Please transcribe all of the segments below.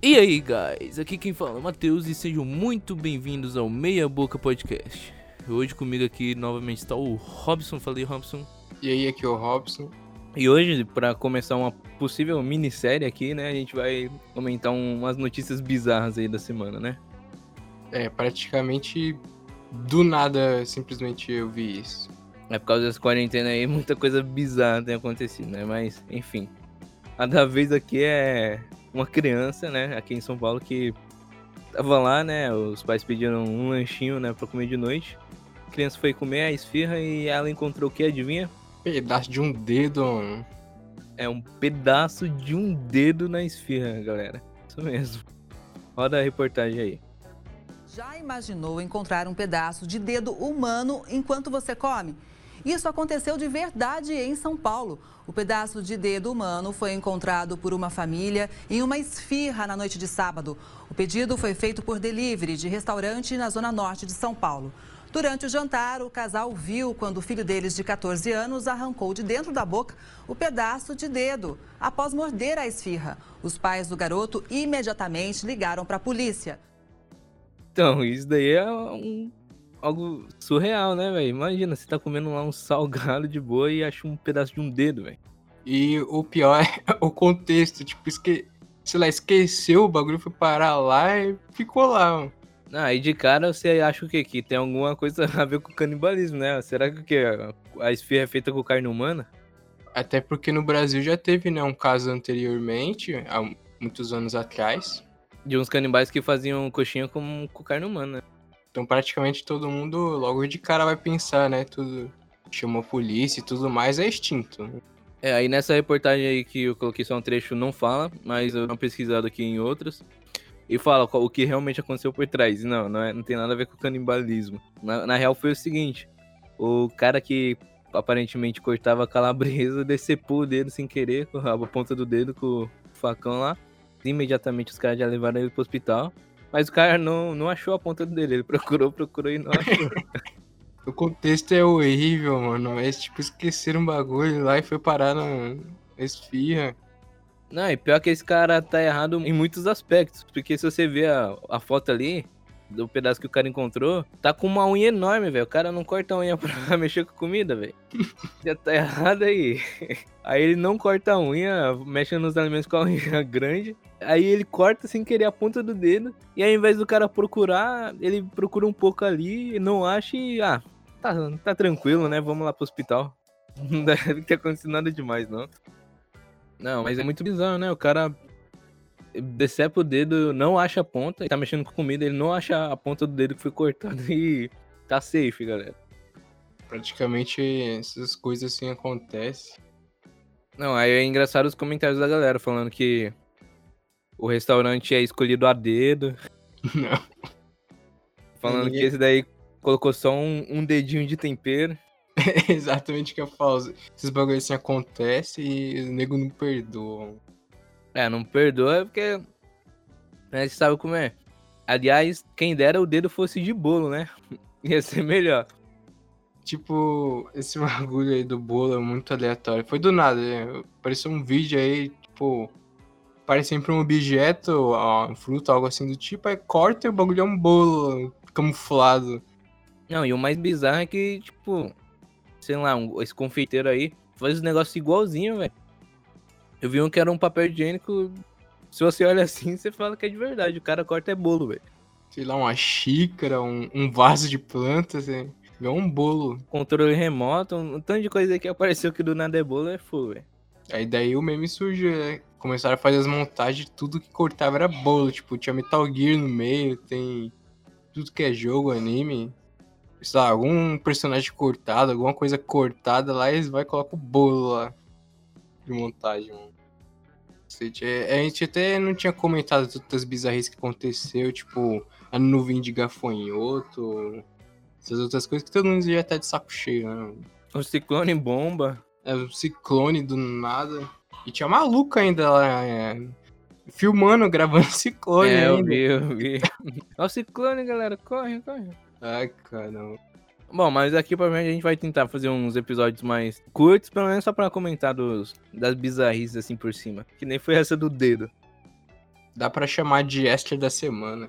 E aí, guys? Aqui quem fala é o Matheus e sejam muito bem-vindos ao Meia Boca Podcast. Hoje comigo aqui novamente está o Robson. Falei, Robson. E aí, aqui é o Robson. E hoje, para começar uma possível minissérie aqui, né, a gente vai comentar um, umas notícias bizarras aí da semana, né? É, praticamente do nada, simplesmente eu vi isso. É por causa dessa quarentena aí, muita coisa bizarra tem acontecido, né? Mas, enfim. A da vez aqui é uma criança, né, aqui em São Paulo, que tava lá, né? Os pais pediram um lanchinho, né, pra comer de noite. A criança foi comer a esfirra e ela encontrou o que? Adivinha? Pedaço de um dedo. É um pedaço de um dedo na esfirra, galera. Isso mesmo. Roda a reportagem aí. Já imaginou encontrar um pedaço de dedo humano enquanto você come? Isso aconteceu de verdade em São Paulo. O pedaço de dedo humano foi encontrado por uma família em uma esfirra na noite de sábado. O pedido foi feito por delivery de restaurante na zona norte de São Paulo. Durante o jantar, o casal viu quando o filho deles, de 14 anos, arrancou de dentro da boca o pedaço de dedo após morder a esfirra. Os pais do garoto imediatamente ligaram para a polícia. Então, isso daí é um, algo surreal, né, velho? Imagina, você tá comendo lá um salgado de boa e acha um pedaço de um dedo, velho. E o pior é o contexto, tipo, esque... sei lá, esqueceu o bagulho, foi parar lá e ficou lá, mano. Ah, e de cara você acha o quê? Que tem alguma coisa a ver com canibalismo, né? Será que a esfirra é feita com carne humana? Até porque no Brasil já teve, né, um caso anteriormente, há muitos anos atrás. De uns canibais que faziam coxinha com, com carne humana. Então praticamente todo mundo logo de cara vai pensar, né? Tudo chamou polícia e tudo mais, é extinto. Né? É, aí nessa reportagem aí que eu coloquei só um trecho não fala, mas eu não pesquisado aqui em outras e fala o que realmente aconteceu por trás. Não, não, é, não tem nada a ver com canibalismo. Na, na, real foi o seguinte: o cara que aparentemente cortava a calabresa decepou o dedo sem querer, com a ponta do dedo com o facão lá. Imediatamente os caras já levaram ele pro hospital. Mas o cara não, não achou a ponta do dedo. Ele procurou, procurou e não achou. o contexto é horrível, mano. Mas, tipo, esqueceram um bagulho lá e foi parar na esfirra. Não, e pior que esse cara tá errado em muitos aspectos. Porque se você ver a, a foto ali, do pedaço que o cara encontrou, tá com uma unha enorme, velho. O cara não corta a unha pra mexer com comida, velho. Já tá errado aí. Aí ele não corta a unha, mexe nos alimentos com a unha grande. Aí ele corta sem querer a ponta do dedo. E ao invés do cara procurar, ele procura um pouco ali, não acha e. Ah, tá, tá tranquilo, né? Vamos lá pro hospital. Não deve ter acontecido nada demais, não. Não, mas é muito bizarro, né? O cara decepa o dedo, não acha a ponta, e tá mexendo com comida, ele não acha a ponta do dedo que foi cortado e tá safe, galera. Praticamente essas coisas assim acontecem. Não, aí é engraçado os comentários da galera falando que o restaurante é escolhido a dedo. Não. Falando Ninguém... que esse daí colocou só um, um dedinho de tempero. É exatamente o que eu falo. Esses bagulhos assim acontecem e o nego não perdoa. É, não perdoa porque. Né, você sabe como é. Aliás, quem dera o dedo fosse de bolo, né? Ia ser melhor. Tipo, esse bagulho aí do bolo é muito aleatório. Foi do nada, né? Apareceu um vídeo aí, tipo. Parece sempre um objeto, um fruto, algo assim do tipo, aí corta e o bagulho é um bolo camuflado. Não, e o mais bizarro é que, tipo, sei lá, um, esse confeiteiro aí faz um negócio igualzinho, velho. Eu vi um que era um papel higiênico. Se você olha assim, você fala que é de verdade. O cara corta é bolo, velho. Sei lá, uma xícara, um, um vaso de plantas, é igual um bolo. Controle remoto, um tanto de coisa que apareceu que do nada é bolo é full, velho. Aí daí o meme surgiu, né? Começaram a fazer as montagens, tudo que cortava era bolo. Tipo, tinha Metal Gear no meio, tem tudo que é jogo, anime sei lá, algum personagem cortado, alguma coisa cortada lá, eles vai colocar o bolo lá de montagem, mano. A gente até não tinha comentado todas as bizarrices que aconteceu, tipo, a nuvem de gafanhoto, essas outras coisas que todo mundo já tá de saco cheio, né? O ciclone bomba. É, o ciclone do nada. E tinha maluco ainda lá, é, filmando, gravando ciclone é, ainda. eu vi, eu vi. Olha o ciclone, galera, corre, corre. Ai, caramba. Bom, mas aqui provavelmente a gente vai tentar fazer uns episódios mais curtos, pelo menos só pra comentar dos, das bizarrices assim por cima. Que nem foi essa do dedo. Dá pra chamar de extra da semana.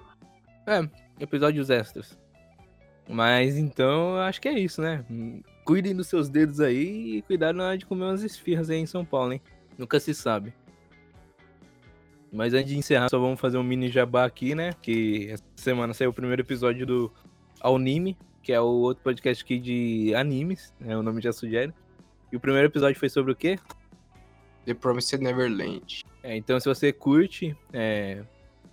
É, episódios extras. Mas então, eu acho que é isso, né? Cuidem dos seus dedos aí e cuidado na hora de comer umas esfirras aí em São Paulo, hein? Nunca se sabe. Mas antes de encerrar, só vamos fazer um mini jabá aqui, né? Que essa semana saiu o primeiro episódio do Anime, que é o outro podcast aqui de animes, né? O nome já sugere. E o primeiro episódio foi sobre o quê? The Promised Neverland. É, então, se você curte é,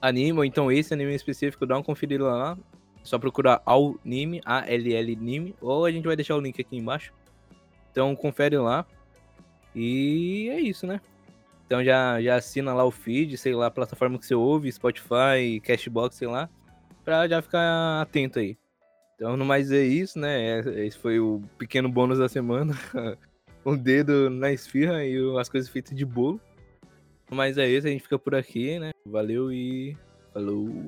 anime, ou então esse anime específico, dá uma conferida lá. É só procurar Anime, A-L-L Nime, ou a gente vai deixar o link aqui embaixo. Então, confere lá. E é isso, né? Então já, já assina lá o feed, sei lá, a plataforma que você ouve, Spotify, Cashbox, sei lá, pra já ficar atento aí. Então, no mais é isso, né? É, esse foi o pequeno bônus da semana. um dedo na esfirra e as coisas feitas de bolo. Mas é isso, a gente fica por aqui, né? Valeu e falou.